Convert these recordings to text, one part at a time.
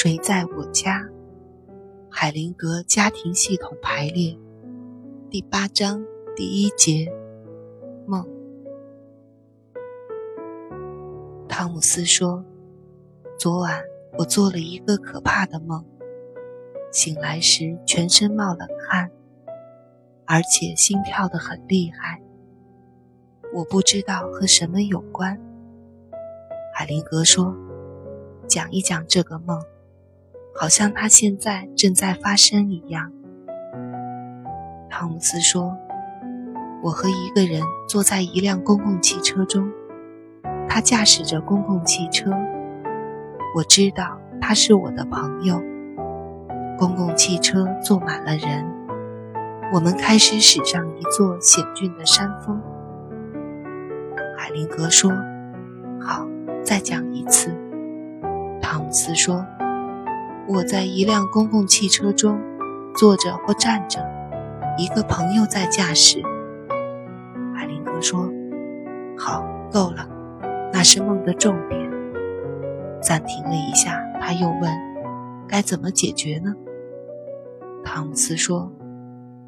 谁在我家？海灵格家庭系统排列第八章第一节梦。汤姆斯说：“昨晚我做了一个可怕的梦，醒来时全身冒冷汗，而且心跳得很厉害。我不知道和什么有关。”海灵格说：“讲一讲这个梦。”好像它现在正在发生一样。汤姆斯说：“我和一个人坐在一辆公共汽车中，他驾驶着公共汽车。我知道他是我的朋友。公共汽车坐满了人，我们开始驶上一座险峻的山峰。”海灵格说：“好，再讲一次。”汤姆斯说。我在一辆公共汽车中，坐着或站着，一个朋友在驾驶。海林格说：“好，够了，那是梦的重点。”暂停了一下，他又问：“该怎么解决呢？”汤姆斯说：“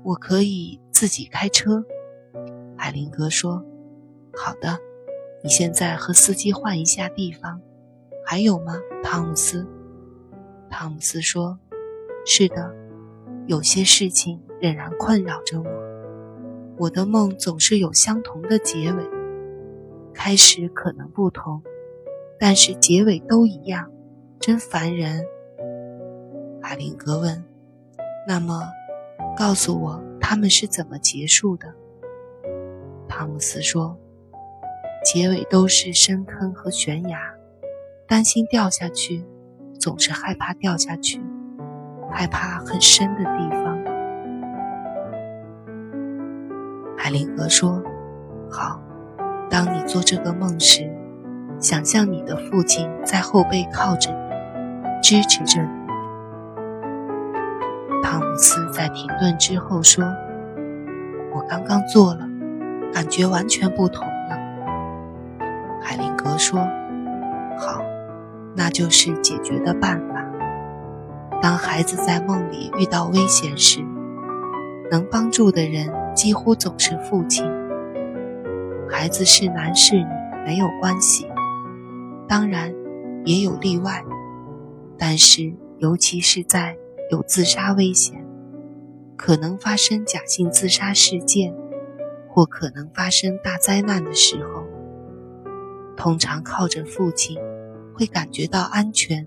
我可以自己开车。”海林格说：“好的，你现在和司机换一下地方。还有吗，汤姆斯？”汤姆斯说：“是的，有些事情仍然困扰着我。我的梦总是有相同的结尾，开始可能不同，但是结尾都一样，真烦人。”海林格问：“那么，告诉我他们是怎么结束的？”汤姆斯说：“结尾都是深坑和悬崖，担心掉下去。”总是害怕掉下去，害怕很深的地方。海灵格说：“好，当你做这个梦时，想象你的父亲在后背靠着你，支持着你。”汤姆斯在停顿之后说：“我刚刚做了，感觉完全不同了。”海灵格说：“。”那就是解决的办法。当孩子在梦里遇到危险时，能帮助的人几乎总是父亲。孩子是男是女没有关系，当然也有例外。但是，尤其是在有自杀危险、可能发生假性自杀事件或可能发生大灾难的时候，通常靠着父亲。会感觉到安全，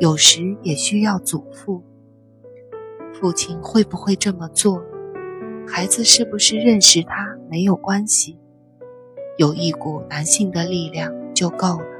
有时也需要祖父。父亲会不会这么做？孩子是不是认识他？没有关系，有一股男性的力量就够了。